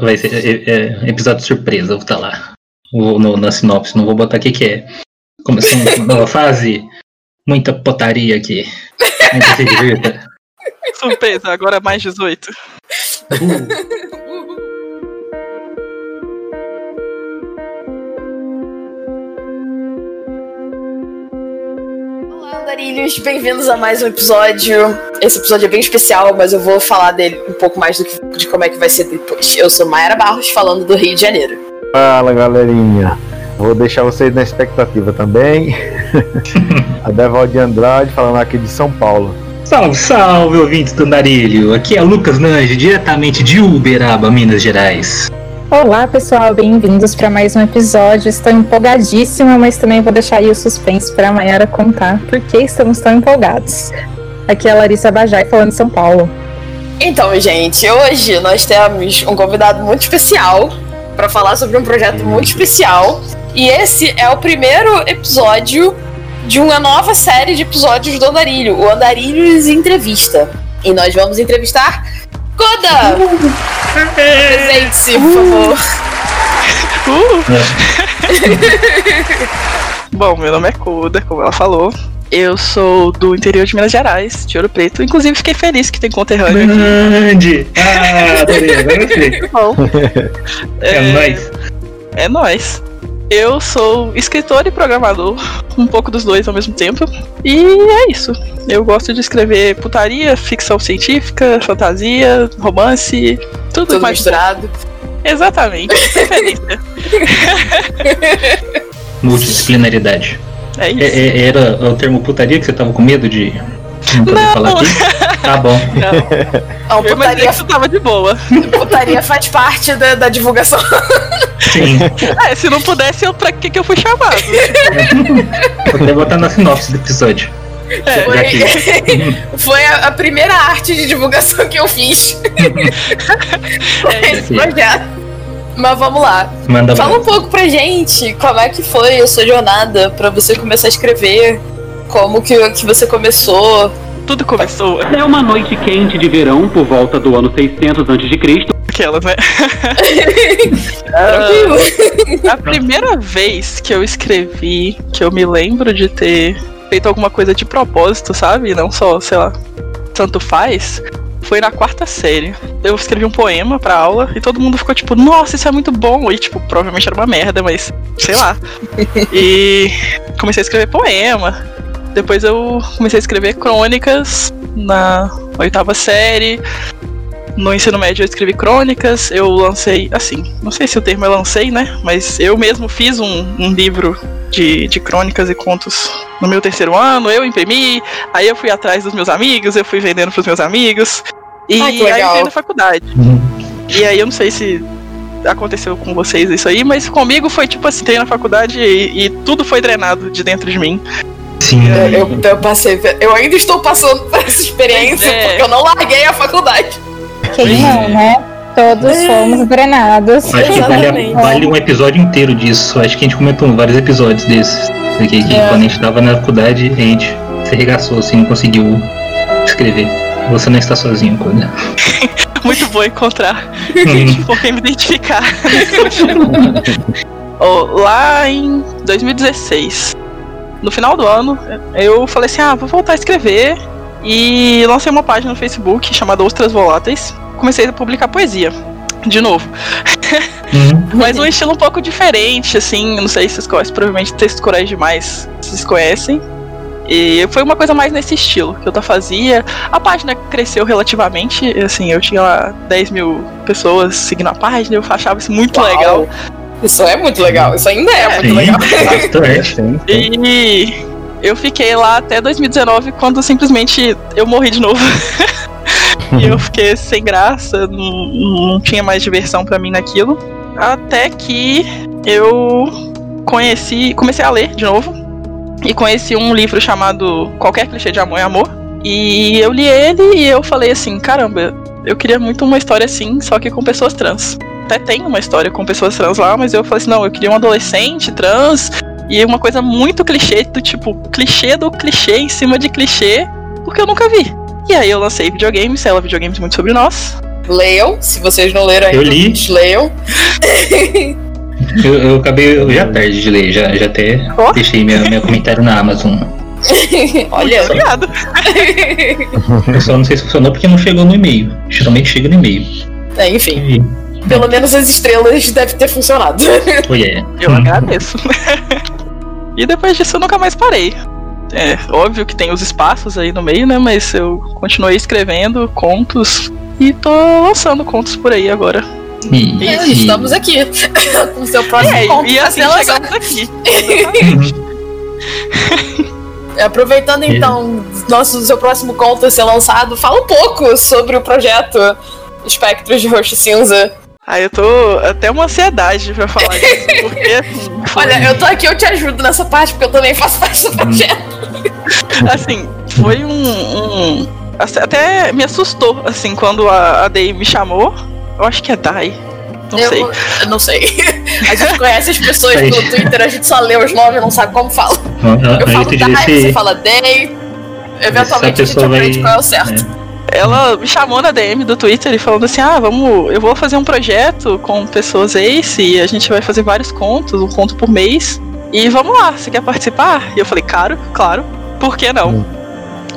Vai ser é, é, episódio surpresa, vou estar lá. Vou, no, na sinopse, não vou botar o que, que é. Começando uma nova fase. Muita potaria aqui. Muita se divirta. Surpresa, agora mais 18. Uh. andarilhos, bem-vindos a mais um episódio. Esse episódio é bem especial, mas eu vou falar dele um pouco mais do que, de como é que vai ser depois. Eu sou Mayara Barros, falando do Rio de Janeiro. Fala galerinha, vou deixar vocês na expectativa também. a Devalde Andrade falando aqui de São Paulo. Salve, salve, ouvintes do Andarilho. Aqui é Lucas Nange, diretamente de Uberaba, Minas Gerais. Olá pessoal, bem-vindos para mais um episódio. Estou empolgadíssima, mas também vou deixar aí o suspense para a Mayara contar por que estamos tão empolgados. Aqui é a Larissa Bajai falando de São Paulo. Então, gente, hoje nós temos um convidado muito especial para falar sobre um projeto muito especial. E esse é o primeiro episódio de uma nova série de episódios do Andarilho, o Andarilhos Entrevista. E nós vamos entrevistar Koda! Presente-se, por favor. Bom, meu nome é Koda, como ela falou. Eu sou do interior de Minas Gerais, de Ouro Preto. Inclusive, fiquei feliz que tem conterrâneo aqui. Grande! Ah, adorei, agora eu sei. Bom, É nóis. É nóis. Eu sou escritor e programador, um pouco dos dois ao mesmo tempo. E é isso. Eu gosto de escrever putaria, ficção científica, fantasia, romance, tudo, Tudo mais misturado. Exatamente. Multidisciplinaridade. É É- isso. é- era o termo putaria que você tava com medo de não poder falar aqui? Tá bom. Não, Não, eu imaginei putaria, que isso tava de boa. putaria faz parte da, da divulgação. Sim. É, se não pudesse, eu, pra que, que eu fui chamado? Vou até botar na sinopse do episódio. É, que. Foi a, a primeira arte de divulgação que eu fiz. é esse projeto. Mas vamos lá. Manda Fala bala. um pouco pra gente como é que foi a sua jornada pra você começar a escrever. Como que, que você começou. tudo começou. É uma noite quente de verão por volta do ano 600 a.C. Aquelas, né? Tranquilo. A primeira vez que eu escrevi, que eu me lembro de ter feito alguma coisa de propósito, sabe? Não só, sei lá, tanto faz, foi na quarta série. Eu escrevi um poema pra aula e todo mundo ficou tipo, nossa, isso é muito bom. E, tipo, provavelmente era uma merda, mas sei lá. e comecei a escrever poema. Depois eu comecei a escrever crônicas na oitava série. No ensino médio eu escrevi crônicas, eu lancei, assim, não sei se o termo é lancei, né? Mas eu mesmo fiz um, um livro de, de crônicas e contos no meu terceiro ano, eu imprimi, aí eu fui atrás dos meus amigos, eu fui vendendo pros meus amigos. E Ai, aí eu entrei na faculdade. E aí eu não sei se aconteceu com vocês isso aí, mas comigo foi tipo assim, entrei na faculdade e, e tudo foi drenado de dentro de mim. Sim. Eu, eu passei. Eu ainda estou passando por essa experiência é. porque eu não larguei a faculdade. Quem não, né? Todos fomos drenados. Acho que vale, vale um episódio inteiro disso. Acho que a gente comentou vários episódios desses. Porque que É. quando a gente tava na faculdade, a gente se arregaçou, assim, não conseguiu escrever. Você não está sozinho, Coda. Muito bom encontrar Hum. por quem me identificar. Ó, lá em 2016, no final do ano, eu falei assim: ah, vou voltar a escrever. E lancei uma página no Facebook chamada Ostras Voláteis. Comecei a publicar poesia. De novo. Hum. Mas um estilo um pouco diferente, assim. Não sei se vocês conhecem, provavelmente Texto Coragem Demais vocês conhecem. E foi uma coisa mais nesse estilo que eu fazia. A página cresceu relativamente, assim, eu tinha lá 10 mil pessoas seguindo a página, eu achava isso muito Uau. legal. Isso é muito legal. Isso ainda é, muito Sim, legal. bastante. E eu fiquei lá até 2019, quando simplesmente eu morri de novo. e eu fiquei sem graça, não, não tinha mais diversão pra mim naquilo. Até que eu conheci, comecei a ler de novo. E conheci um livro chamado Qualquer Clichê de Amor é Amor. E eu li ele e eu falei assim: caramba, eu queria muito uma história assim, só que com pessoas trans. Até tem uma história com pessoas trans lá, mas eu falei assim: não, eu queria um adolescente trans e uma coisa muito clichê, do tipo, clichê do clichê em cima de clichê, porque eu nunca vi. E aí eu lancei videogames, ela videogames muito sobre nós. Leiam. Se vocês não leram ainda, Eu li. leiam. Eu, eu acabei eu já tarde de ler, já, já até Ó. deixei meu, meu comentário na Amazon. Olha. Obrigado. Eu só não sei se funcionou porque não chegou no e-mail. Geralmente chega no e-mail. É, enfim, E, pelo menos as estrelas devem ter funcionado. oh, yeah. Eu agradeço. e depois disso eu nunca mais parei. É, óbvio que tem os espaços aí no meio, né? Mas eu continuei escrevendo contos e tô lançando contos por aí agora. E, É, e- Estamos aqui com o seu próximo É, conto e assim chegamos aqui. Aproveitando então nosso seu próximo conto a ser lançado, fala um pouco sobre o projeto Espectros de Roxo Cinza. Aí eu tô até uma ansiedade pra falar disso, porque assim, foi- Olha, eu tô aqui, eu te ajudo nessa parte, porque eu também faço parte do projeto. assim, foi um, um- assim, Até me assustou, assim, quando a, a Day me chamou. Eu acho que é Dai. Não eu, sei. eu não sei. A gente conhece as pessoas no Twitter, a gente só lê os nomes, não sabe como fala. Eu falo Dai, você fala Day. Eventualmente a gente aprende vai- qual é o certo. Ela me chamou na DM do Twitter e falando assim: ah, vamos, eu vou fazer um projeto com pessoas Ace e a gente vai fazer vários contos, um conto por mês. E vamos lá, você quer participar? E eu falei, claro, claro, por que não? Hum.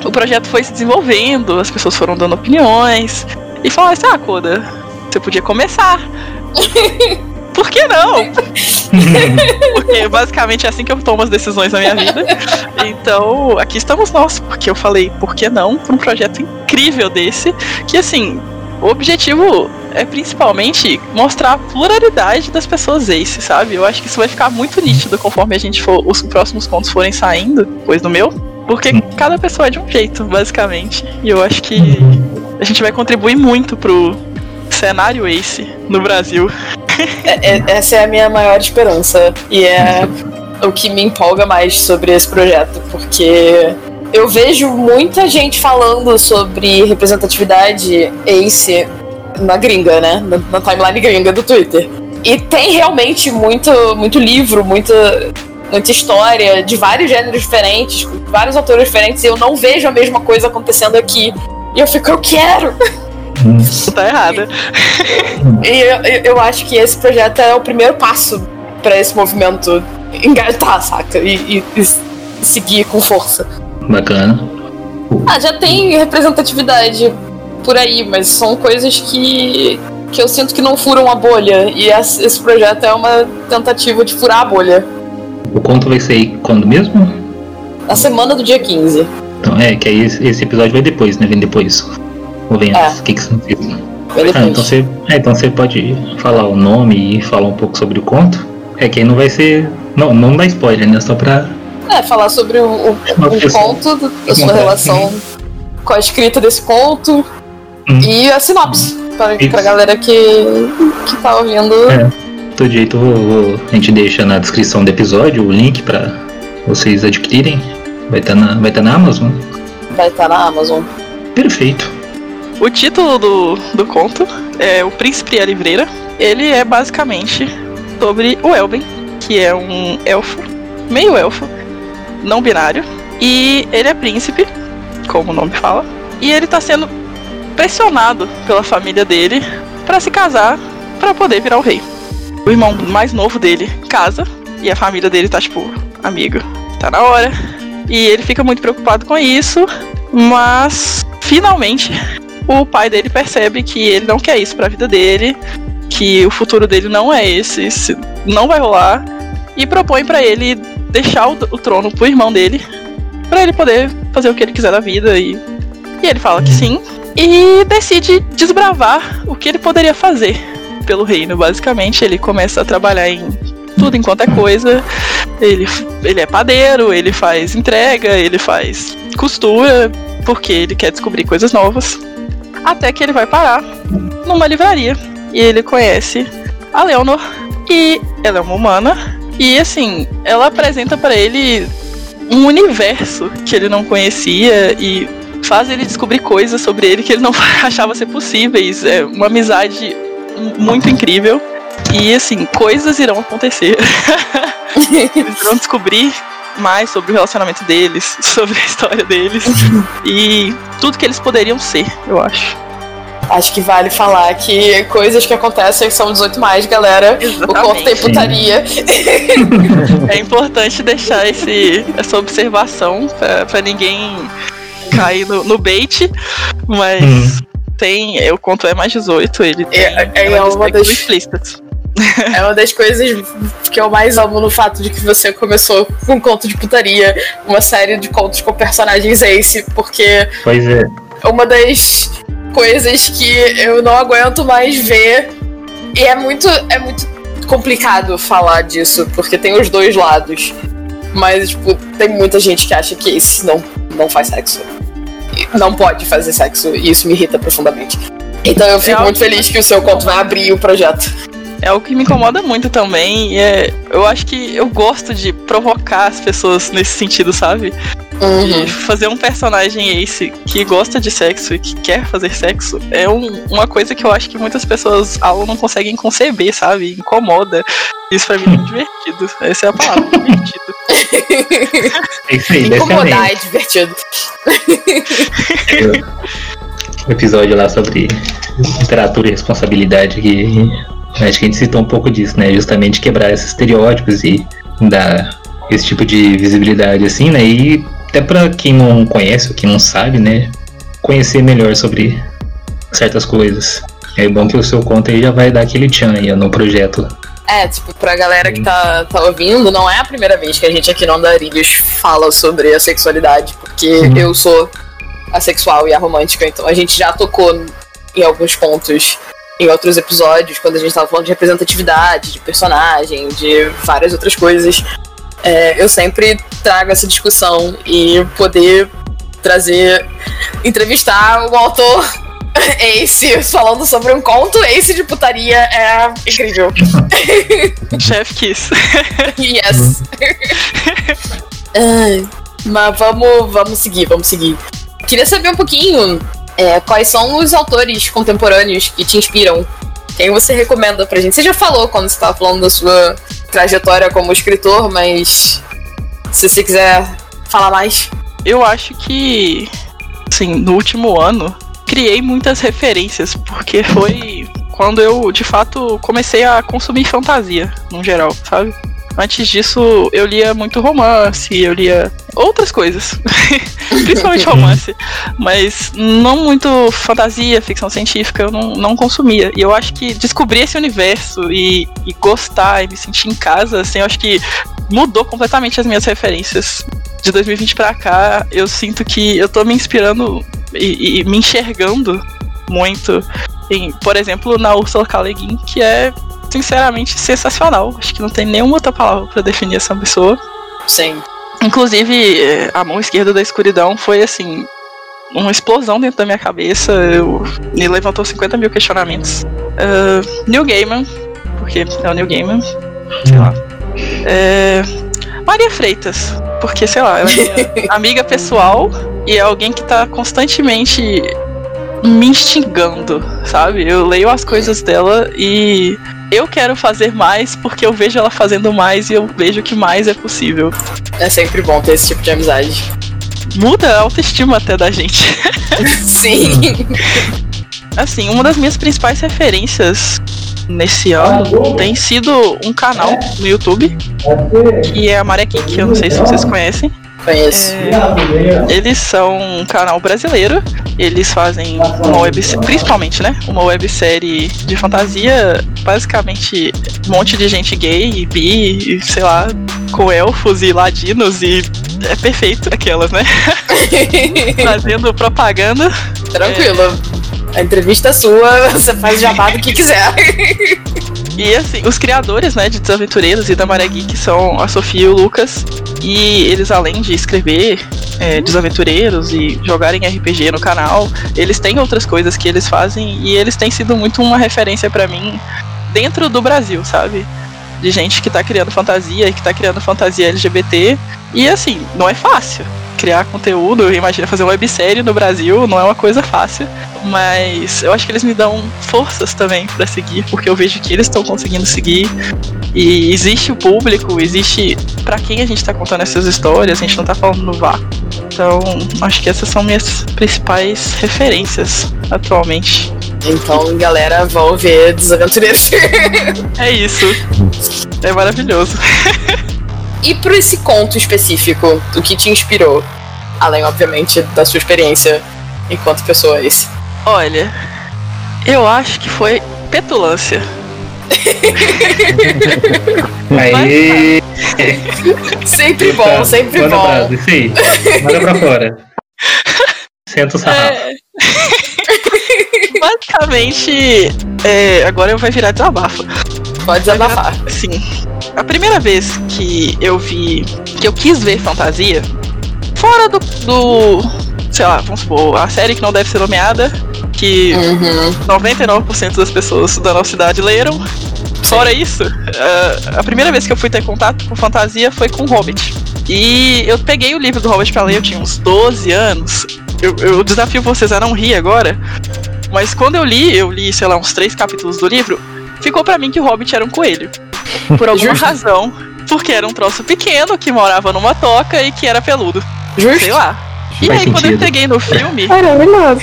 O projeto foi se desenvolvendo, as pessoas foram dando opiniões. E falaram assim: ah, Koda, você podia começar. Por que não? Porque basicamente é assim que eu tomo as decisões na minha vida. Então, aqui estamos nós, porque eu falei, por que não, para um projeto incrível desse, que assim, o objetivo é principalmente mostrar a pluralidade das pessoas Ace, sabe? Eu acho que isso vai ficar muito nítido conforme a gente for, os próximos contos forem saindo, depois do meu, porque cada pessoa é de um jeito, basicamente. E eu acho que a gente vai contribuir muito pro cenário Ace no Brasil. É- é- essa é a minha maior esperança. E é o que me empolga mais sobre esse projeto, porque eu vejo muita gente falando sobre representatividade Ace na gringa, né? Na, na timeline gringa do Twitter. E tem realmente muito, muito livro, muita, muita história de vários gêneros diferentes, vários autores diferentes, e eu não vejo a mesma coisa acontecendo aqui. E eu fico, eu quero! Tá errada. E eu, eu- eu acho que esse projeto é o primeiro passo pra esse movimento engatar, saca? E, e- e seguir com força. Bacana. Ah, já tem representatividade por aí, mas são coisas que, que eu sinto que não furam a bolha. E esse projeto é uma tentativa de furar a bolha. O conto vai sair quando mesmo? Na semana do dia 15. Então, é, que aí esse, esse episódio vai depois, né? Vem depois. Vem É. O que, que? Vai Ah, então você, é, então você pode falar o nome e falar um pouco sobre o conto. É que aí não vai ser. Não, não dá spoiler, né? Só pra. É, falar sobre o, o, o conto, do- a sua Contar. relação com a escrita desse conto Uhum. e a sinopse. Pra, Isso. pra galera que, que tá ouvindo. É. Todo jeito, vou- vou- a gente deixa na descrição do episódio o link pra vocês adquirirem. Vai estar na, vai tá na Amazon. Vai estar na Amazon. Perfeito. O título do, do conto é O Príncipe e a Livreira. Ele é basicamente sobre o Elben, que é um elfo, meio elfo, não binário. E ele é príncipe, como o nome fala. E ele tá sendo pressionado pela família dele para se casar para poder virar o rei. O irmão mais novo dele casa e a família dele tá tipo, amigo, tá na hora. E ele fica muito preocupado com isso, mas finalmente o pai dele percebe que ele não quer isso pra vida dele, que o futuro dele não é esse, se- não vai rolar, e propõe pra ele deixar o, o trono pro irmão dele, pra ele poder fazer o que ele quiser da vida e, e ele fala que sim e decide desbravar o que ele poderia fazer pelo reino. Basicamente, ele começa a trabalhar em tudo enquanto é coisa. Ele, ele é padeiro, ele faz entrega, ele faz costura, porque ele quer descobrir coisas novas. Até que ele vai parar numa livraria e ele conhece a Leonor e ela é uma humana e assim, ela apresenta pra ele um universo que ele não conhecia e faz ele descobrir coisas sobre ele que ele não achava ser possíveis. É uma amizade muito incrível. E assim, coisas irão acontecer. Eles vão descobrir mais sobre o relacionamento deles, sobre a história deles e tudo que eles poderiam ser, eu acho. acho que vale falar que coisas que acontecem são 18 mais, galera. O conto tem Exatamente. putaria. É importante deixar esse, essa observação pra, pra ninguém cair no, no bait, mas Hum. tem. O conto é mais 18, ele tem É- é uma das- explícitos. É uma das coisas que eu mais amo no fato de que você começou com um conto de putaria, uma série de contos com personagens ace, porque Pois é. uma das coisas que eu não aguento mais ver. E é muito, é muito complicado falar disso, porque tem os dois lados. Mas, tipo, tem muita gente que acha que esse não, não faz sexo. Não pode fazer sexo, e isso me irrita profundamente. Então eu fico É muito feliz que o seu conto vai abrir o projeto. É algo que me incomoda muito também. E é, eu acho que eu gosto de provocar as pessoas nesse sentido, sabe? Uhum. E fazer um personagem ace que gosta de sexo e que quer fazer sexo é um- uma coisa que eu acho que muitas pessoas ao não conseguem conceber, sabe? Incomoda. Isso pra mim é muito divertido. Essa é a palavra, divertido. É isso aí, desse Incomodar é divertido. o episódio lá sobre literatura e responsabilidade que acho que a gente citou um pouco disso, né? Justamente quebrar esses estereótipos e dar esse tipo de visibilidade assim, né? E até pra quem não conhece ou quem não sabe, né? Conhecer melhor sobre certas coisas. É bom que o seu conto aí já vai dar aquele tchan aí no projeto. É, tipo, pra galera que tá, tá ouvindo, não é a primeira vez que a gente aqui no Andarilhos fala sobre a sexualidade, porque Uhum. eu sou assexual e a romântica, então a gente já tocou em alguns pontos em outros episódios, quando a gente tava falando de representatividade, de personagem, de várias outras coisas. É, eu sempre trago essa discussão e poder trazer, entrevistar o autor Ace falando sobre um conto Ace de putaria é incrível. Chef Kiss. Yes. Mas vamos, vamos seguir, vamos seguir. Queria saber um pouquinho é, quais são os autores contemporâneos que te inspiram. Quem você recomenda pra gente? Você já falou quando você tava falando da sua trajetória como escritor, mas se você quiser falar mais. Eu acho que, assim, no último ano, criei muitas referências, porque foi quando eu, de fato, comecei a consumir fantasia, no geral, sabe? Antes disso, eu lia muito romance, eu lia outras coisas, principalmente romance, mas não muito fantasia, ficção científica, eu não, não consumia. E eu acho que descobrir esse universo e, e gostar e me sentir em casa, assim, eu acho que mudou completamente as minhas referências. De 2020 pra cá, eu sinto que eu tô me inspirando e, e me enxergando muito em, por exemplo, na Ursula K. Guin, que é sinceramente sensacional. Acho que não tem nenhuma outra palavra pra definir essa pessoa. Sim. Inclusive, eh, a mão esquerda da escuridão foi assim. Uma explosão dentro da minha cabeça. Eu, me levantou 50 mil questionamentos. Ah, Neil Gaiman, porque é o Neil Gaiman, sei lá. É, Maria Freitas, porque sei lá, ela é minha amiga pessoal e é alguém que tá constantemente me instigando, sabe? Eu leio as coisas dela e eu quero fazer mais porque eu vejo ela fazendo mais e eu vejo que mais é possível. É sempre bom ter esse tipo de amizade. Muda a autoestima até da gente. Sim. Assim, uma das minhas principais referências nesse ano tem sido um canal no YouTube que é a Maré Geek, eu não sei se vocês conhecem. Conheço. É, eles são um canal brasileiro. Eles fazem uma websérie, principalmente, né? Uma websérie de fantasia, basicamente um monte de gente gay, bi, e, sei lá, com elfos e ladinos e é perfeito aquelas, né? Fazendo propaganda. Tranquilo. A entrevista é sua, você faz jabá do que quiser. E assim, os criadores, né, de Desaventureiros e da Maré Geek são a Sofia e o Lucas. E eles, além de escrever é, Desaventureiros e jogarem RPG no canal, eles têm outras coisas que eles fazem e eles têm sido muito uma referência pra mim dentro do Brasil, sabe? De gente que tá criando fantasia e que tá criando fantasia LGBT. E assim, não é fácil criar conteúdo, imagina fazer uma websérie no Brasil, não é uma coisa fácil, mas eu acho que eles me dão forças também pra seguir, porque eu vejo que eles estão conseguindo seguir e existe o público, existe pra quem a gente tá contando essas histórias, a gente não tá falando no vácuo. Então, acho que essas são minhas principais referências atualmente. Então, galera, vão ver Desaventureiros. É isso. É maravilhoso. e por esse conto específico, o que te inspirou? Além, obviamente, da sua experiência enquanto pessoa esse. Olha, eu acho que foi petulância. Aí. Sempre bom, Tá, sempre bom. Isso aí. Manda pra fora. Senta o sarrafo. É. Basicamente, é, agora vai virar desabafo. Pode desabafar. Sim. A primeira vez que eu vi. que eu quis ver fantasia, fora do. do sei lá, vamos supor, a série que não deve ser nomeada, que Uhum. 99% das pessoas da nossa cidade leram. Fora isso, a primeira vez que eu fui ter contato com fantasia foi com Hobbit. E eu peguei o livro do Hobbit pra ler, eu tinha uns 12 anos. Eu, eu desafio vocês a não rir agora. Mas quando eu li, eu li, sei lá, uns três capítulos do livro, ficou pra mim que o Hobbit era um coelho. Por alguma razão. Porque era um troço pequeno, que morava numa toca e que era peludo. Justo? Sei lá. E Faz aí, quando eu sentido. peguei no filme, Maravilhoso.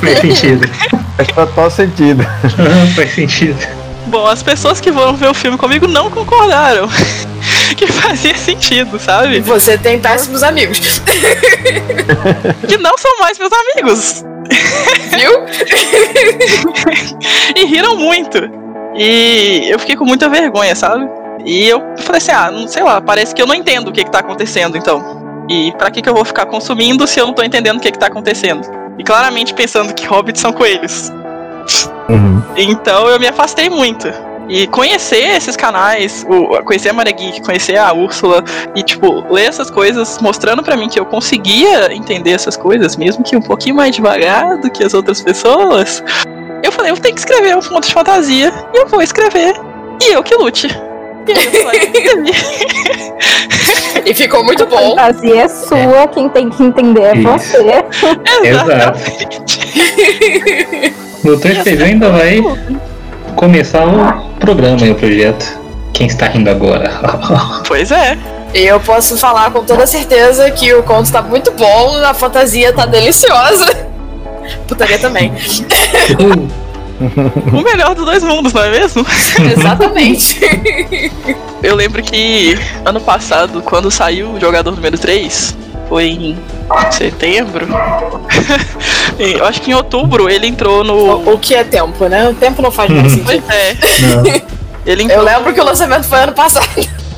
Faz sentido. Faz total sentido. Faz sentido. Bom, as pessoas que foram ver o filme comigo não concordaram. que fazia sentido, sabe? você tem péssimos amigos. Que não são mais meus amigos. Viu? E riram muito. E eu fiquei com muita vergonha, sabe? E eu falei assim, ah, não sei lá, parece que eu não entendo o que, que tá acontecendo, então. E pra que, que eu vou ficar consumindo se eu não tô entendendo o que, que tá acontecendo? E claramente pensando que hobbits são coelhos. Uhum. Então eu me afastei muito. E conhecer esses canais, o, conhecer a Maria Geek, conhecer a Úrsula e, tipo, ler essas coisas, mostrando pra mim que eu conseguia entender essas coisas, mesmo que um pouquinho mais devagar do que as outras pessoas. Eu falei, eu tenho que escrever um conto de fantasia e eu vou escrever. E eu que lute. E aí eu e ficou muito bom. fantasia é sua, quem tem que entender é Isso. você. Exato. Exatamente. No Twitch TV ainda vai começar o programa e o projeto. Quem está rindo agora? Pois é. E eu posso falar com toda certeza que o conto tá muito bom, a fantasia tá deliciosa. Putaria também. O melhor dos dois mundos, não é mesmo? Exatamente. Eu lembro que ano passado, quando saiu o jogador número 3, foi em setembro. Em- Eu acho que em outubro ele entrou no. o, que é tempo, né? O tempo não faz mais Pois sentido. é. Ele entrou Eu lembro que o lançamento foi ano passado.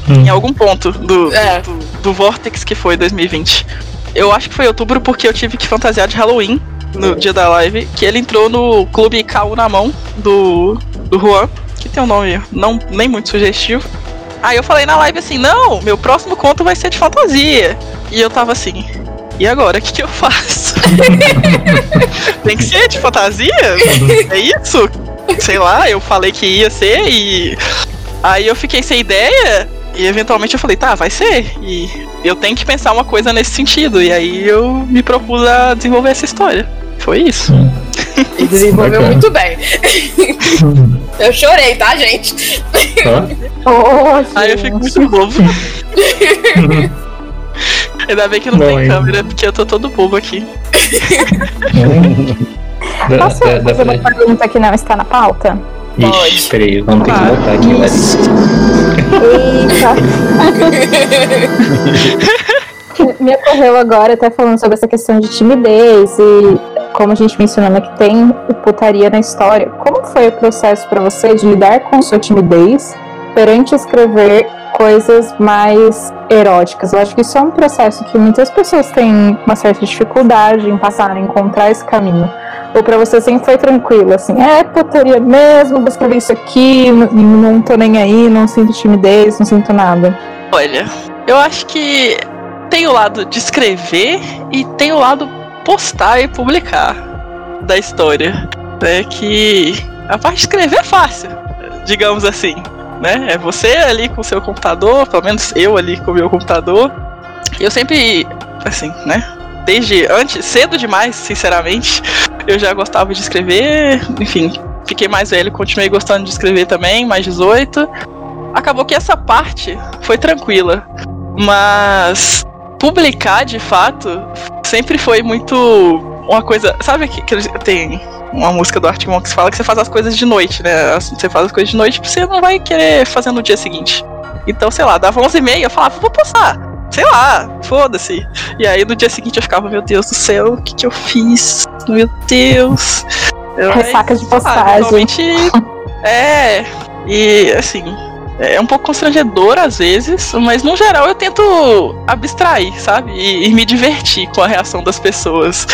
em algum ponto do, É. do, do Vortex que foi 2020. Eu acho que foi outubro porque eu tive que fantasiar de Halloween no dia da live. Que ele entrou no clube Caô na mão do, do Juan, que tem um nome não, nem muito sugestivo. Aí eu falei na live assim: não, meu próximo conto vai ser de fantasia. E eu tava assim. E agora, o que, que eu faço? Tem que ser de fantasia? É isso? Sei lá, eu falei que ia ser e. Aí eu fiquei sem ideia e eventualmente eu falei, tá, vai ser. E eu tenho que pensar uma coisa nesse sentido. E aí eu me propus a desenvolver essa história. Foi isso. E desenvolveu Bacana. muito bem. Eu chorei, tá, gente? Ó, Oh, Aí eu fico muito bobo. Ainda bem que não Bom, tem hein? câmera, porque eu tô todo bobo aqui. dá, Posso fazer uma pra... pergunta que não está na pauta? Ixi, Pode. peraí, vamos ter que voltar aqui, Larissa. Eita! Me ocorreu agora, até falando sobre essa questão de timidez e como a gente mencionou, né, que tem putaria na história. Como foi o processo para você de lidar com sua timidez perante escrever coisas mais eróticas? Eu acho que isso é um processo que muitas pessoas têm uma certa dificuldade em passar, em encontrar esse caminho. Ou pra você sempre foi tranquilo, assim, é putaria mesmo, vou escrever isso aqui, n- não tô nem aí, não sinto timidez, não sinto nada. Olha, eu acho que tem o lado de escrever e tem o lado postar e publicar da história. Né? Que a parte de escrever é fácil, digamos assim. Né? É você ali com o seu computador, pelo menos eu ali com o meu computador. Eu sempre, assim, né? Desde antes, cedo demais, sinceramente, eu já gostava de escrever. Enfim, fiquei mais velho, continuei gostando de escrever também, mais 18 acabou que essa parte foi tranquila. Mas publicar de fato sempre foi muito uma coisa. Sabe que, que tem uma música do Arctic Monkeys que fala que você faz as coisas de noite, né? Você faz as coisas de noite porque você não vai querer fazer no dia seguinte. Então, sei lá, dava 11 e meia, eu falava, vou postar. Sei lá, foda-se. E aí no dia seguinte eu ficava, meu Deus do céu, o que, que eu fiz? Meu Deus. Eu, Ressaca de postagem. Realmente. é. E assim. É um pouco constrangedor às vezes, mas no geral eu tento abstrair, sabe? E, e me divertir com a reação das pessoas.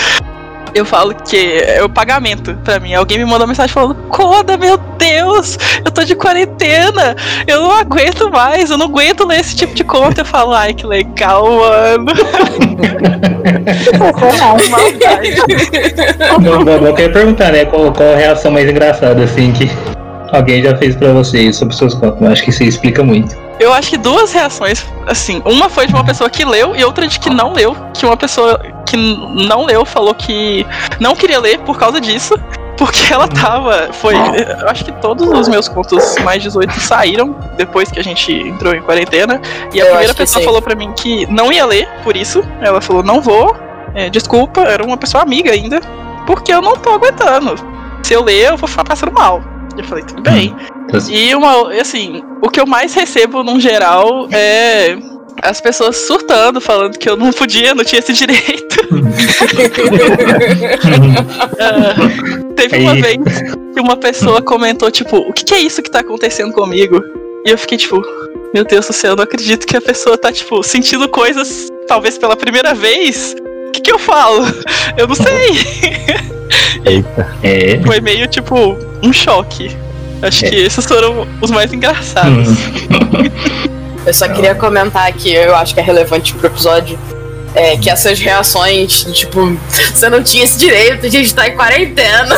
Eu falo que é o pagamento pra mim. Alguém me mandou uma mensagem falando: Coda, meu Deus, eu tô de quarentena, eu não aguento mais, eu não aguento ler esse tipo de conta. Eu falo: Ai, que legal, mano. Maldade. Não, não, eu queria perguntar, né? Qual, qual a reação mais engraçada, assim, que alguém já fez pra vocês sobre seus contos? Eu acho que isso explica muito. Eu acho que duas reações, assim, uma foi de uma pessoa que leu e outra de que não leu, que uma pessoa que não leu falou que não queria ler por causa disso, porque ela tava, foi, eu acho que todos os meus contos mais 18 saíram depois que a gente entrou em quarentena, e a Eu primeira pessoa falou pra mim que não ia ler por isso, ela falou, não vou, é, desculpa, era uma pessoa amiga ainda, porque eu não tô aguentando, se eu ler eu vou ficar passando mal. Eu falei, tudo bem. Então, E uma, assim, o que eu mais recebo no geral é as pessoas surtando, falando que eu não podia, não tinha esse direito. Ah, teve uma vez que uma pessoa comentou, tipo, o que, que é isso que tá acontecendo comigo? E eu fiquei, tipo, meu Deus do céu, eu não acredito que a pessoa tá, tipo, sentindo coisas, talvez pela primeira vez. O que, que eu falo? Eu não sei. Eita. É. Foi meio, tipo, um choque. Acho É. que esses foram os mais engraçados. Hum. Eu só queria comentar que eu acho que é relevante pro episódio. É que essas reações, tipo, você não tinha esse direito, a gente tá em quarentena.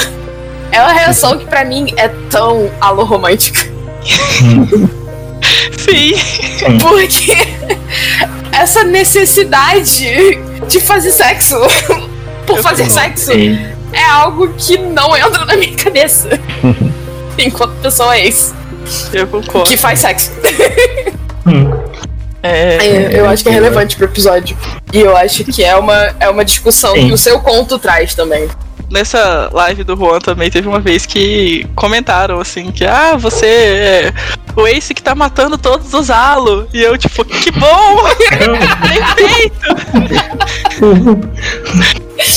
É uma reação que pra mim é tão alô romântica. Sim. Porque essa necessidade de fazer sexo por Eu fazer sexo É. é algo que não entra na minha cabeça. Enquanto pessoa ex Eu concordo. que faz sexo. Hum. É, É, eu acho que é relevante pro episódio. E eu acho que é uma, é uma discussão Sim. que o seu conto traz também. nessa live do Juan também teve uma vez que comentaram assim que ah, você é o Ace que tá matando todos os Halo. E eu, tipo, que bom! Bem feito!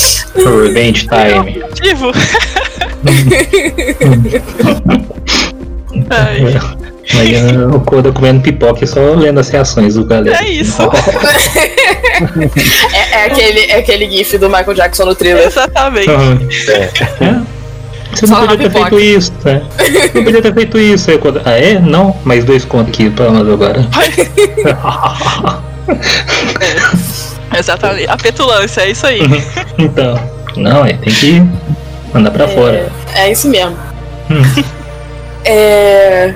Revenge time. Vivo! Ai, Aí uh, o Koda comendo pipoca e só lendo as reações do galera. é isso. É, é aquele, é aquele gif do Michael Jackson no thriller. Exatamente. Aham. É. Você Só não podia ter pipoca. feito isso, né? Não podia ter feito isso. Aí ah, é? Não? Mais dois contos aqui pra nós agora. Exatamente. A petulância, é isso aí. então, não, é, tem que mandar pra fora. É isso mesmo. Hum. É,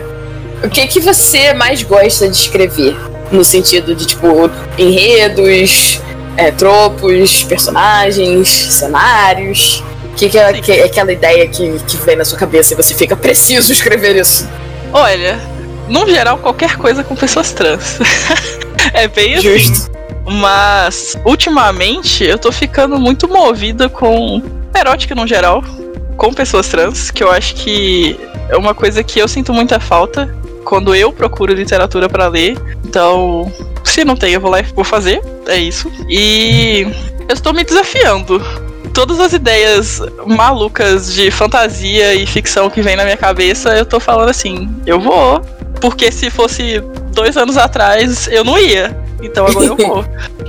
O que que você mais gosta de escrever? No sentido de, tipo, enredos, é, tropos, personagens, cenários. O que, que, é, que é aquela ideia que, que vem na sua cabeça e você fica preciso escrever isso? Olha, no geral, qualquer coisa com pessoas trans. é bem assim. Mas, ultimamente, eu tô ficando muito movida com erótica no geral, com pessoas trans, que eu acho que é uma coisa que eu sinto muita falta quando eu procuro literatura pra ler. Então, se não tem, eu vou lá e vou fazer. É isso. E eu estou me desafiando. Todas as ideias malucas de fantasia e ficção que vem na minha cabeça, eu tô falando assim, eu vou. Porque se fosse dois anos atrás, eu não ia. Então agora eu vou.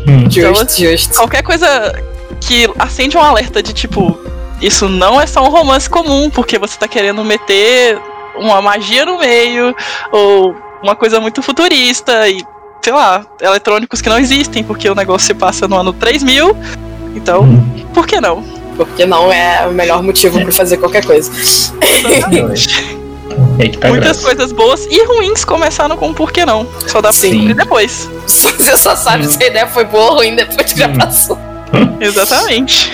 Hum. Então, Justo, justo. Qualquer coisa que acende um alerta de tipo, isso não é só um romance comum, porque você tá querendo meter uma magia no meio, ou uma coisa muito futurista, e sei lá, eletrônicos que não existem, porque o negócio se passa no ano 3000. Então, Hum. por que não? Porque não é o melhor motivo pra fazer qualquer coisa. Exatamente. É que tá Muitas graça. coisas boas e ruins começaram com por que não. Só dá pra depois. Você só sabe se a ideia foi boa ou ruim depois que já Hum. passou. Exatamente.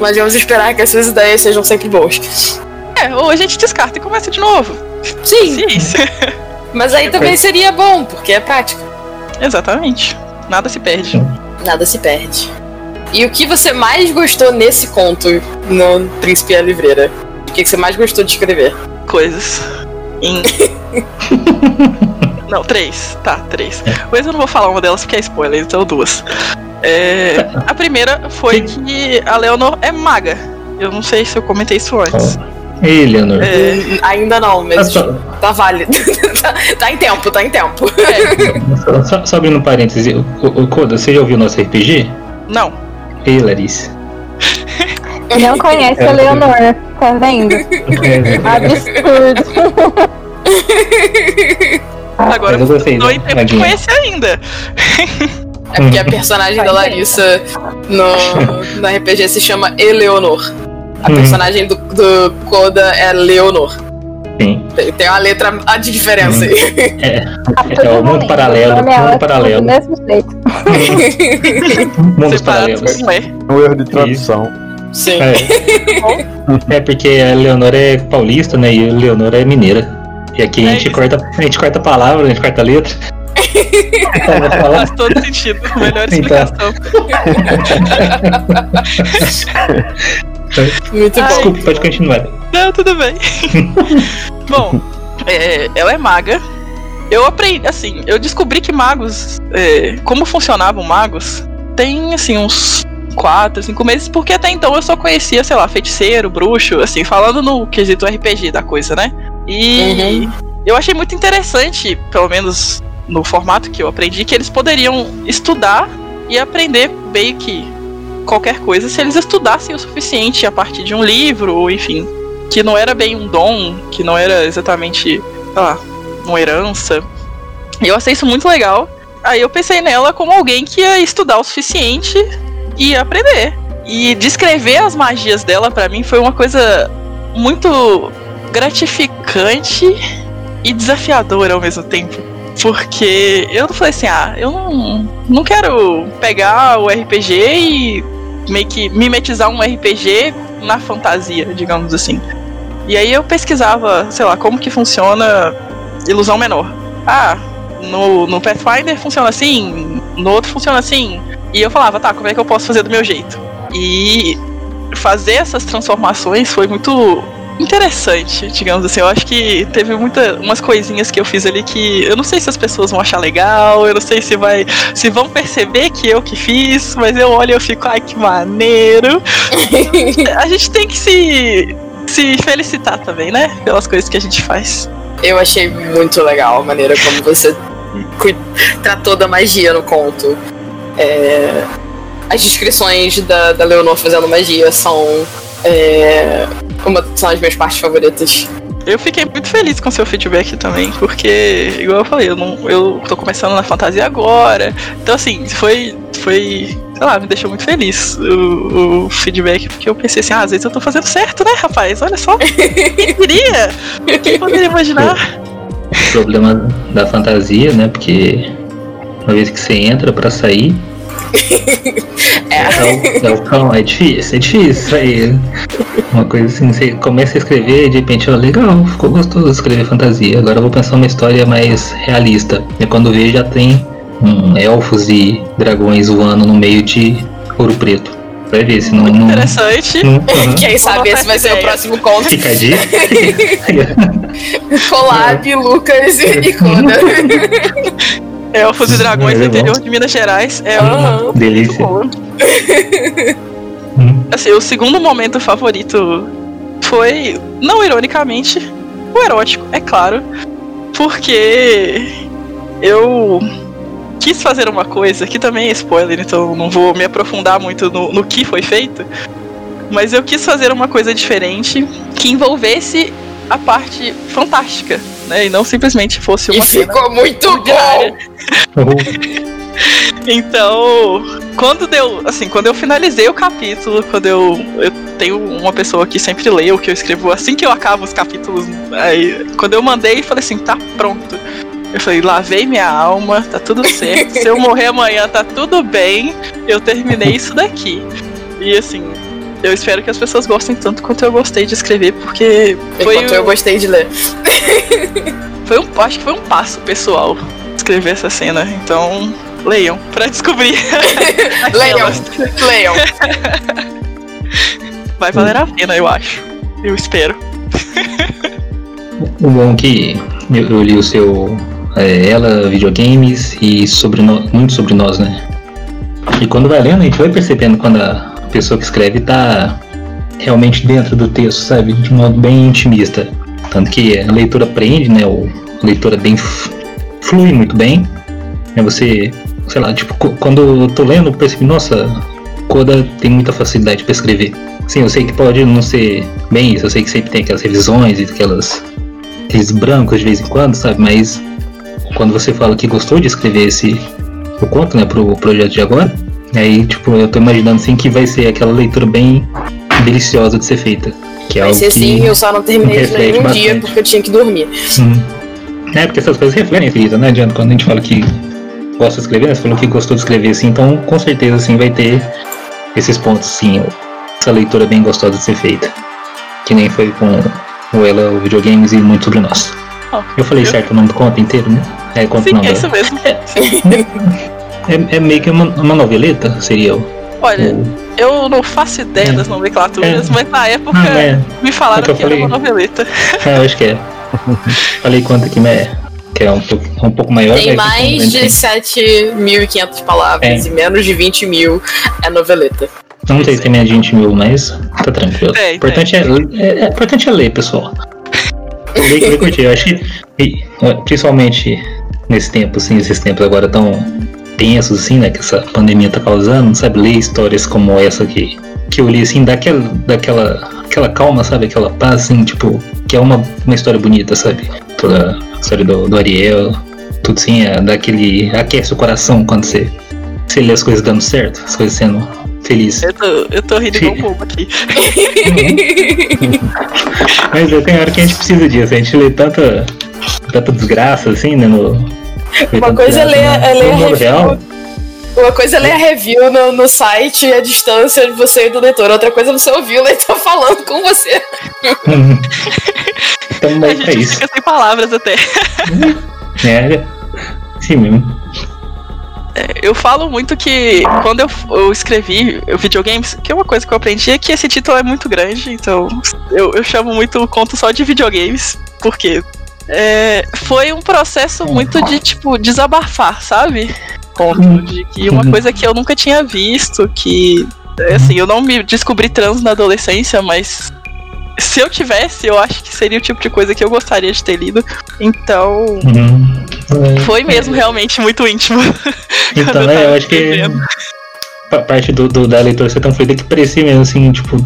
Mas vamos esperar que as suas ideias sejam sempre boas. É, ou a gente descarta e começa de novo. Sim, Ciência. mas aí também seria bom, porque é prático. Exatamente. Nada se perde. Nada se perde. E o que você mais gostou nesse conto no Príncipe e a Livreira? O que que você mais gostou de escrever? Coisas. Em. não, três. Tá, três. Mas eu não vou falar uma delas porque é spoiler, então duas. É, a primeira foi que a Leonor é maga. Eu não sei se eu comentei isso antes. Ei, Leonor. É, Hum, Ainda não, mas só, tá válido. tá, tá em tempo, tá em tempo. é, só, só abrindo um parêntese, o, o, o Koda, você já ouviu nosso RPG? não. Ei, Larissa. Não conhece a Leonor, tá vendo? Absurdo. Agora eu gostei, tô né? em tempo de Tadinha. conhecer ainda. É porque a personagem da Larissa no, no RPG se chama Eleonor. A Uhum. personagem do, do Koda é Leonor. Sim. Tem, tem uma letra a de diferença aí. É, Tá é tudo o mundo paralelo. É Mundo paralelo. Do mesmo jeito. Mundos Separados paralelos. não é. Um erro de tradução. Sim. É. é porque a Leonor é paulista, né? E a Leonor é mineira. E aqui a É gente, isso. corta, a gente corta a palavra, a gente corta a letra. Então. Faz todo sentido. Melhor Então. explicação. Muito bom. Desculpe, pode continuar. Não, tudo bem. Bom, é, ela é maga. Eu aprendi, assim, eu descobri que magos, é, como funcionavam magos, tem, assim, uns 4, 5 meses, porque até então eu só conhecia, sei lá, feiticeiro, bruxo, assim, falando no quesito RPG da coisa, né? E eu achei muito interessante, pelo menos no formato que eu aprendi, que eles poderiam estudar e aprender meio que qualquer coisa se eles estudassem o suficiente a partir de um livro, ou enfim, que não era bem um dom, que não era exatamente, sei lá, uma herança. Eu achei isso muito legal. Aí eu pensei nela como alguém que ia estudar o suficiente e aprender. E descrever as magias dela pra mim foi uma coisa muito gratificante e desafiadora ao mesmo tempo. Porque eu falei assim, ah, eu não, não quero pegar o RPG e meio que mimetizar um RPG na fantasia, digamos assim. E aí eu pesquisava, sei lá, como que funciona ilusão menor. Ah, no, no Pathfinder funciona assim, no outro funciona assim. E eu falava, tá, como é que eu posso fazer do meu jeito? E fazer essas transformações foi muito interessante, digamos assim. Eu acho que teve muita, umas coisinhas que eu fiz ali que eu não sei se as pessoas vão achar legal, eu não sei se vai, se vão perceber que eu que fiz, mas eu olho e eu fico, ai que maneiro. A gente tem que se se felicitar também, né? Pelas coisas que a gente faz. Eu achei muito legal a maneira como você tratou da magia no conto. É, as descrições da, da Leonor fazendo magia são, é, uma, são as minhas partes favoritas. Eu fiquei muito feliz com seu feedback também, porque, igual eu falei, eu, não, eu tô começando na fantasia agora. Então, assim, foi. foi sei lá, me deixou muito feliz o, o feedback, porque eu pensei assim, ah, às vezes eu tô fazendo certo, né, rapaz? Olha só. Quem diria? Quem poderia imaginar? O problema da fantasia, né? Porque uma vez que você entra pra sair. É, o, é o cão, é difícil, é difícil sair. Uma coisa assim, você começa a escrever e de repente, ó, legal, ficou gostoso escrever fantasia. Agora eu vou pensar uma história mais realista. E quando vê já tem hum, elfos e dragões voando no meio de ouro preto. Vai ver se não. Muito não, interessante. não uhum. Quem sabe esse vai ser o próximo conto. Fica a dica. Collab, Lucas e Koda. Elfos e dragões do É interior de Minas Gerais é uma. Delícia. Hum. Assim, o segundo momento favorito foi, não ironicamente, o erótico, é claro. Porque eu quis fazer uma coisa que também é spoiler, então não vou me aprofundar muito no, no que foi feito. Mas eu quis fazer uma coisa diferente que envolvesse a parte fantástica, né? E não simplesmente fosse E uma cena ficou muito bom. Então, quando deu, assim, quando eu finalizei o capítulo, quando eu, eu tenho uma pessoa que sempre lê o que eu escrevo assim que eu acabo os capítulos, aí quando eu mandei, falei assim, tá pronto. Eu falei, lavei minha alma, tá tudo certo. Se eu morrer amanhã, tá tudo bem. Eu terminei isso daqui. E assim, eu espero que as pessoas gostem tanto quanto eu gostei de escrever, porque foi, Enquanto o- eu gostei de ler. foi um, acho que foi um passo pessoal escrever essa cena. Então, leiam pra descobrir. Leiam, leiam. Vai valer a pena, eu acho. Eu espero. O bom é que eu, eu li o seu é, Ela, videogames e sobre no- muito sobre nós, né? E quando vai lendo, a gente vai percebendo quando a pessoa que escreve tá realmente dentro do texto, sabe? De modo bem intimista. Tanto que a leitura prende, né? O, a leitura bem flui muito bem. Né? Você, sei lá, tipo, quando eu tô lendo, eu percebi, nossa, Koda tem muita facilidade para escrever. Sim, eu sei que pode não ser bem isso, eu sei que sempre tem aquelas revisões e aquelas aqueles brancos de vez em quando, sabe? Mas quando você fala que gostou de escrever esse o conto, né, pro projeto de agora, aí tipo, eu tô imaginando assim que vai ser aquela leitura bem deliciosa de ser feita. Que é Vai ser que... assim, eu só não terminei de em um dia porque eu tinha que dormir. Hum. É, porque essas coisas refletem a vida, né? Adianta quando a gente fala que gosta de escrever, né? Você falou que gostou de escrever assim, então com certeza assim vai ter esses pontos, sim, essa leitura bem gostosa de ser feita. Que nem foi com o Ela, o videogames e muito sobre nós. Ó, Eu falei eu- certo o nome do conto inteiro, né? É conto Sim, não, é isso mesmo. é, é meio que uma, uma noveleta, seria o. Olha, o- eu não faço ideia É. das nomenclaturas, É. mas na época Não, é, me falaram é que eu que era uma noveleta. é, eu acho que é. falei quanto aqui, mas é- que é um pouco, um pouco maior. Tem mas é mais de grande, 7.500 palavras É. e menos de 20 mil é noveleta. Não sei se tem menos de 20 mil, mas tá tranquilo. O importante é, é, é, importante é ler, pessoal. Ler que vai curtir. Eu acho que, é, principalmente nesse tempo, assim, esses tempos agora tão tensos, assim, né, que essa pandemia tá causando, sabe? Ler histórias como essa que, que eu li, assim, daquela, daquela aquela calma, sabe? Aquela paz, assim, tipo, que é uma, uma história bonita, sabe? Toda a história do, do Ariel, tudo assim, é daquele. aquece o coração quando você, você lê as coisas dando certo, as coisas sendo felizes. Eu tô, eu tô rindo igual um bobo aqui. Mas é, tem hora que a gente precisa disso, a gente lê tanta, tanta desgraça assim, né? No, Uma tanta coisa é ler, desgraça é ler a review. real. Uma coisa é ler a review no, no site e a distância de você e do leitor. Outra coisa é você ouvir o leitor falando com você. Então A gente isso. fica sem palavras até. É, sim mesmo. Eu falo muito que quando eu, eu escrevi o videogames, que é uma coisa que eu aprendi é que esse título é muito grande, então eu, eu chamo muito o conto só de videogames, porque é, foi um processo muito de, tipo, desabafar, sabe? Conto de que uma Uhum. coisa que eu nunca tinha visto, que, assim, eu não me descobri trans na adolescência, mas se eu tivesse, eu acho que seria o tipo de coisa que eu gostaria de ter lido. Então, Uhum. É, foi mesmo realmente muito íntimo. Então, eu é, eu acho que parte do, do- da leitura ser tão fluida que parecia mesmo assim, tipo.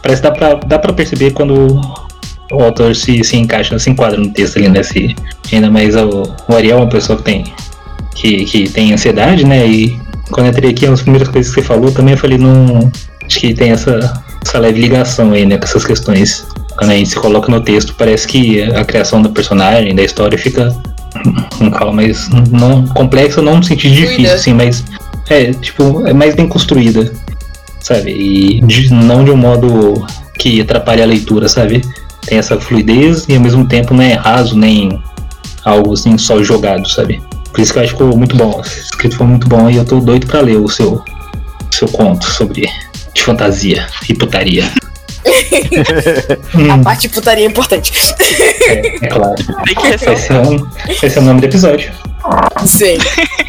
Parece que dá pra, dá pra perceber quando o autor se, se encaixa, se enquadra no texto ali, né? Se, ainda mais o, o Ariel é uma pessoa que tem. Que, que tem ansiedade, né? E quando eu entrei aqui, uma das primeiras coisas que você falou também eu falei, não. Acho que tem essa, essa leve ligação aí, né, com essas questões. Quando a gente se coloca no texto, parece que a criação do personagem, da história fica um calma mais não complexa, não no sentido Fluida. difícil, assim, mas é, tipo, é mais bem construída, sabe? E de- não de um modo que atrapalha a leitura, sabe? Tem essa fluidez e ao mesmo tempo não é raso nem algo assim só jogado, sabe? Por isso que eu acho que ficou muito bom. Esse escrito foi muito bom e eu tô doido pra ler o seu, seu conto sobre de fantasia e putaria. A Hum, parte de putaria é importante. é, é claro. Tem que ser, um, vai ser o nome do episódio. Sim.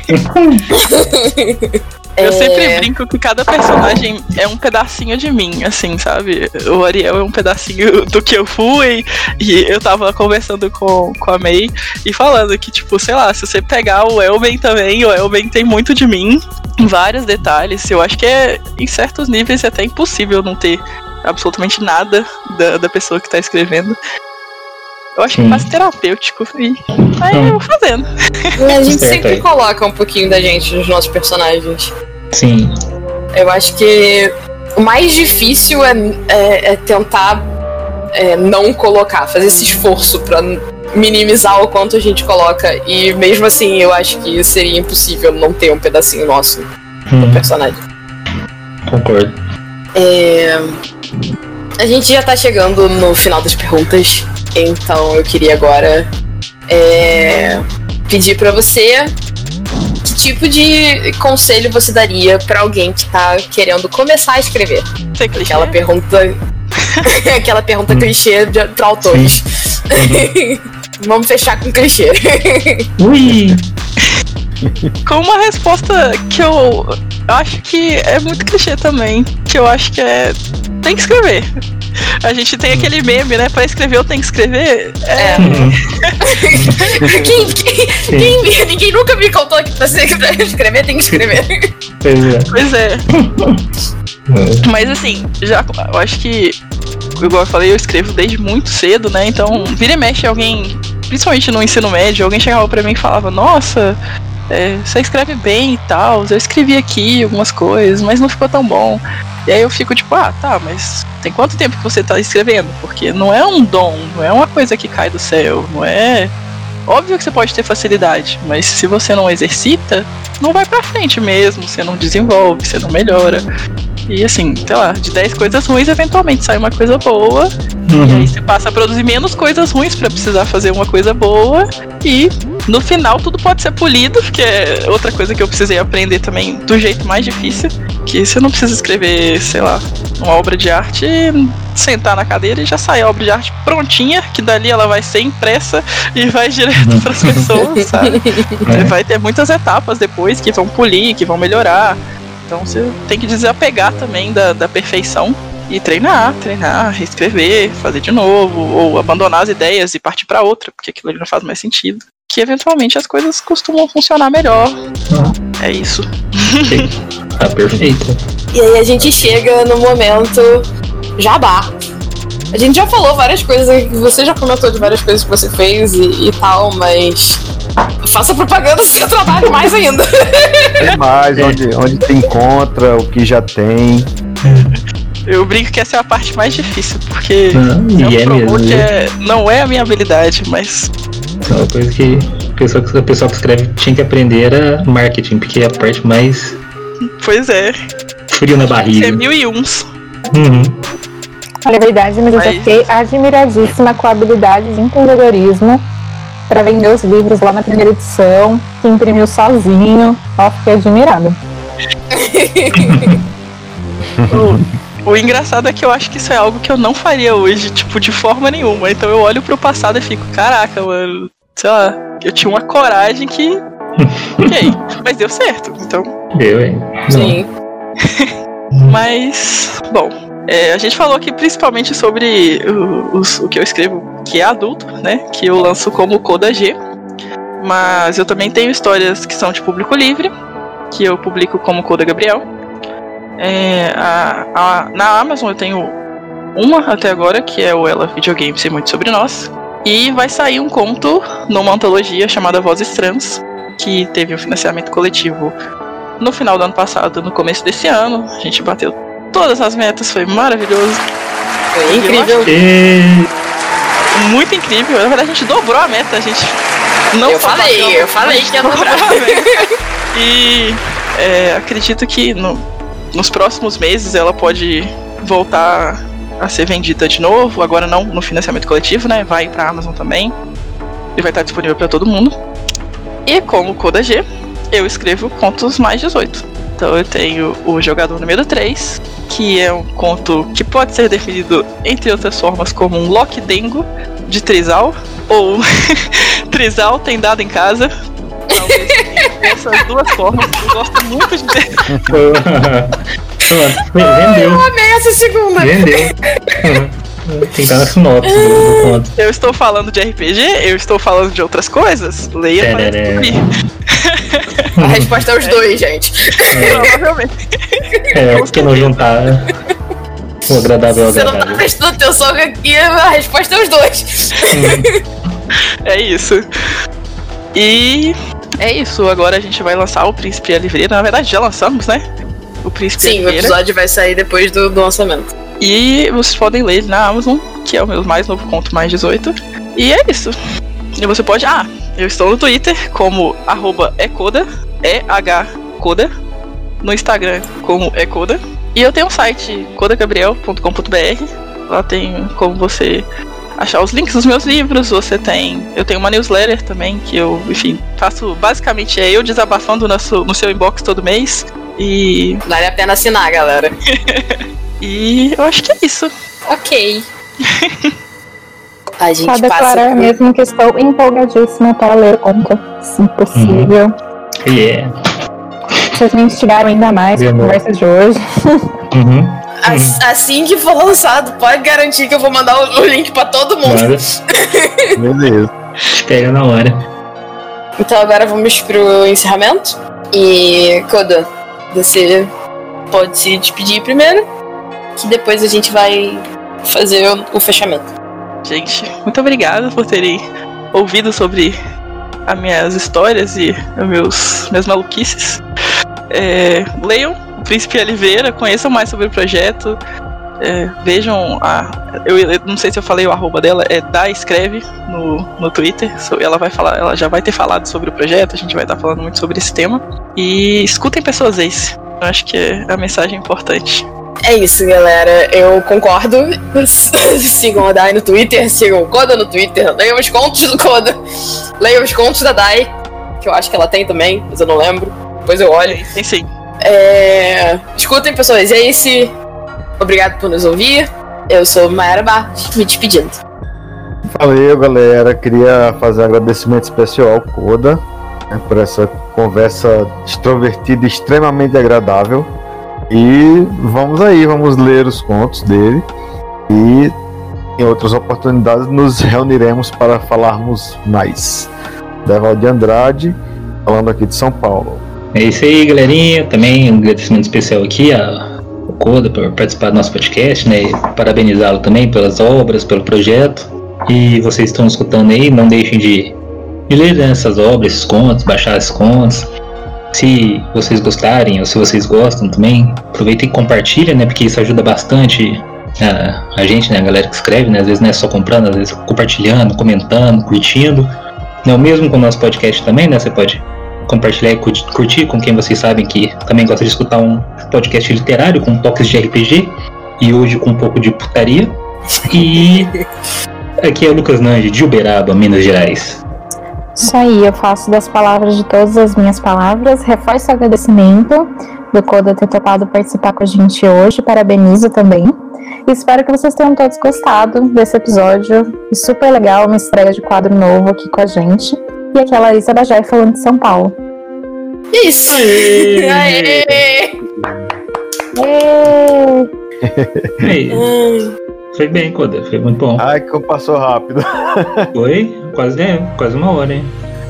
Eu É, sempre brinco que cada personagem é um pedacinho de mim, assim, sabe? O Ariel é um pedacinho do que eu fui, e eu tava conversando com, com a May e falando que, tipo, sei lá, se você pegar o Elben também, o Elben tem muito de mim, em vários detalhes. Eu acho que é, em certos níveis, é até impossível não ter absolutamente nada da, da pessoa que tá escrevendo. Eu acho que é Sim. quase terapêutico. E aí eu vou fazendo. A gente Certo sempre aí. coloca um pouquinho da gente nos nossos personagens. Sim. Eu acho que o mais difícil é, é- é tentar é, não colocar, fazer esse esforço pra minimizar o quanto a gente coloca. E mesmo assim, eu acho que seria impossível não ter um pedacinho nosso no Hum, personagem. concordo. É, A gente já tá chegando no final das perguntas, então eu queria agora é, pedir pra você que tipo de conselho você daria pra alguém que tá querendo começar a escrever? Clichê. Aquela pergunta. Aquela pergunta clichê de, pra autores. Vamos fechar com clichê. Ui! Com uma resposta que eu acho que é muito clichê também. Que eu acho que é. Tem que escrever. A gente tem aquele meme, né? Pra escrever eu tenho que escrever. É. quem, quem- quem- ninguém nunca me contou que pra escrever tem que escrever. Pois é. Pois é. Mas assim, já eu acho que, igual eu falei, eu escrevo desde muito cedo, né? Então, vira e mexe alguém, principalmente no ensino médio, alguém chegava pra mim e falava, nossa, é, você escreve bem e tal, eu escrevi aqui algumas coisas, mas não ficou tão bom. E aí eu fico tipo, ah, tá, mas tem quanto tempo que você tá escrevendo? Porque não é um dom, não é uma coisa que cai do céu, não é. Óbvio que você pode ter facilidade, mas se você não exercita, não vai pra frente mesmo, você não desenvolve, você não melhora. E assim, sei lá, de 10 coisas ruins, eventualmente sai uma coisa boa. E Uhum. aí você passa a produzir menos coisas ruins pra precisar fazer uma coisa boa. E no final tudo pode ser polido, que é outra coisa que eu precisei aprender também do jeito mais difícil. Que você não precisa escrever, sei lá, uma obra de arte, sentar na cadeira e já sai a obra de arte prontinha, que dali ela vai ser impressa e vai direto pras pessoas, sabe? É. Vai ter muitas etapas depois que vão polir, que vão melhorar. Então você tem que desapegar também da, da perfeição e treinar, treinar, reescrever, fazer de novo, ou abandonar as ideias e partir pra outra, porque aquilo ali não faz mais sentido. Que eventualmente as coisas costumam funcionar melhor. É isso. Tá perfeito. E aí a gente chega no momento jabá. A gente já falou várias coisas aqui, você já comentou de várias coisas que você fez e, e tal, mas faça propaganda do seu trabalho mais ainda. Tem mais, onde, onde se encontra, o que já tem. Eu brinco que essa é a parte mais difícil, porque Não, é e é um mesmo. viu? é, não é a minha habilidade, mas É uma coisa que a pessoa, que a pessoa que escreve tinha que aprender era marketing, porque é a parte mais pois é. frio na Isso é barriga. mil e uns. Uhum. Olha, é verdade, mas eu já fiquei admiradíssima com a habilidade de empreendedorismo para vender os livros lá na primeira edição, que imprimiu sozinho. Ó, fiquei admirada. O, engraçado é que eu acho que isso é algo que eu não faria hoje, tipo, de forma nenhuma. Então eu olho pro passado e fico, caraca, mano, sei lá, eu tinha uma coragem que. Ok, mas deu certo. Então, Eu, hein? Sim. Mas, bom, é, a gente falou aqui principalmente sobre o, os- o que eu escrevo que é adulto, né? Que eu lanço como Coda G. Mas eu também tenho histórias que são de público livre, que eu publico como Coda Gabriel. É, a- a- na Amazon eu tenho uma até agora, que é o Ela Videogame Sei Muito Sobre Nós. E vai sair um conto numa antologia chamada Vozes Trans, que teve um financiamento coletivo no final do ano passado, no começo desse ano. A gente bateu todas as metas, foi maravilhoso, Foi incrível. E... muito incrível. Na verdade, a gente dobrou a meta, a gente não Eu falei, bateu, eu falei que ia dobrar. a meta. E é, acredito que no- nos próximos meses ela pode voltar a ser vendida de novo. Agora não no financiamento coletivo, né? Vai pra Amazon também. E vai estar disponível para todo mundo. E como Coda G, eu escrevo contos mais 18. Então eu tenho o jogador número 3, que é um conto que pode ser definido, entre outras formas, como um Lock Dengo de Trizal, ou Trizal tem dado em casa. Talvez essas duas formas. Eu gosto muito de ter. Vendeu, Amei essa segunda. vendeu. Tem na sinopse do, do conto. Eu estou falando de RPG, eu estou falando de outras coisas. Leia para descobrir. A resposta é os dois, gente. Provavelmente. É, por que não juntar o agradável Você não tá prestando atenção aqui, a resposta é os dois. É isso. E é isso. Agora a gente vai lançar o Príncipe e a Livreira. Na verdade, já lançamos, né? O Príncipe e a Sim, o Livreira. episódio vai sair depois do, do lançamento. E vocês podem ler ele na Amazon, que é o meu mais novo conto, mais 18. E é isso. E você pode. Ah, eu estou no Twitter como ecoda, E-H-Coda. No Instagram como ecoda. E eu tenho um site codagabriel.com.br. Lá tem como você achar os links dos meus livros, você tem. Eu tenho uma newsletter também, que eu, enfim, faço basicamente é eu desabafando no seu, no seu inbox todo mês. E. Vale a pena assinar, galera. e eu acho que é isso. Ok. A gente Só declarar passa. mesmo que estou empolgadíssima para ler o conto, se possível. Yeah. Vocês me instigaram ainda mais com a Demorou. conversa de hoje. Uhum. As- Assim que for lançado, pode garantir que eu vou mandar o, o link pra todo mundo. Beleza. Pega na hora. Então agora vamos pro encerramento. E Koda, você pode se despedir primeiro, que depois a gente vai fazer o, o fechamento. Gente, muito obrigada por terem ouvido sobre as minhas histórias e meus minhas maluquices. É, leiam Príncipe Oliveira, conheçam mais sobre o projeto. é, vejam a. Eu, eu não sei se eu falei o arroba dela, é da escreve no, no Twitter. ela vai falar, ela já vai ter falado sobre o projeto, a gente vai estar falando muito sobre esse tema. E escutem pessoas Ace. Eu acho que é a mensagem importante. É isso, galera. Eu concordo. sigam a Dai no Twitter, sigam o Koda no Twitter, leiam os contos do Koda, leiam os contos da Dai, que eu acho que ela tem também, mas eu não lembro. Depois eu olho. Tem sim. É... Escutem, pessoas. É esse. Obrigado por nos ouvir. Eu sou Mayara Barros, me despedindo. Valeu, galera. Queria fazer um agradecimento especial ao Koda né, por essa conversa extrovertida extremamente agradável. E vamos aí, vamos ler os contos dele. E em outras oportunidades nos reuniremos para falarmos mais. Devalde Andrade, falando aqui de São Paulo. É isso aí, galerinha. Também um agradecimento especial aqui a o Koda por participar do nosso podcast, né? Parabenizá-lo também pelas obras, pelo projeto. E vocês estão escutando aí, não deixem de, de ler né, essas obras, esses contos, baixar esses contos. Se vocês gostarem ou se vocês gostam também, aproveitem e compartilhem, né? Porque isso ajuda bastante a, a gente, né? A galera que escreve, né? Às vezes não é só comprando, às vezes compartilhando, comentando, curtindo. Não, mesmo com o nosso podcast também, né? Você pode compartilhar e curti- curtir com quem vocês sabem que também gosta de escutar um podcast literário com toques de RPG e hoje com um pouco de putaria. E aqui é o Lucas Nange de Uberaba, Minas Gerais. Isso aí, eu faço das palavras de todas as minhas palavras. Reforço o agradecimento do Koda ter topado participar com a gente hoje. Parabenizo também. E espero que vocês tenham todos gostado desse episódio. E super legal, uma estreia de quadro novo aqui com a gente. E aqui é a Larissa Bajai falando de São Paulo. Isso! Aê! Êêêê! Aí, Hum, foi bem, Koda, foi muito bom. Ai, que passou rápido. Foi quase, né, quase uma hora, hein?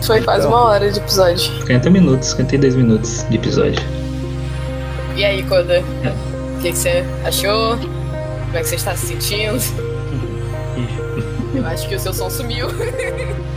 Foi quase uma hora de episódio. 50 minutos, 52 minutos de episódio. E aí, Koda? O que, que você achou? Como é que você está se sentindo? Eu acho que o seu som sumiu.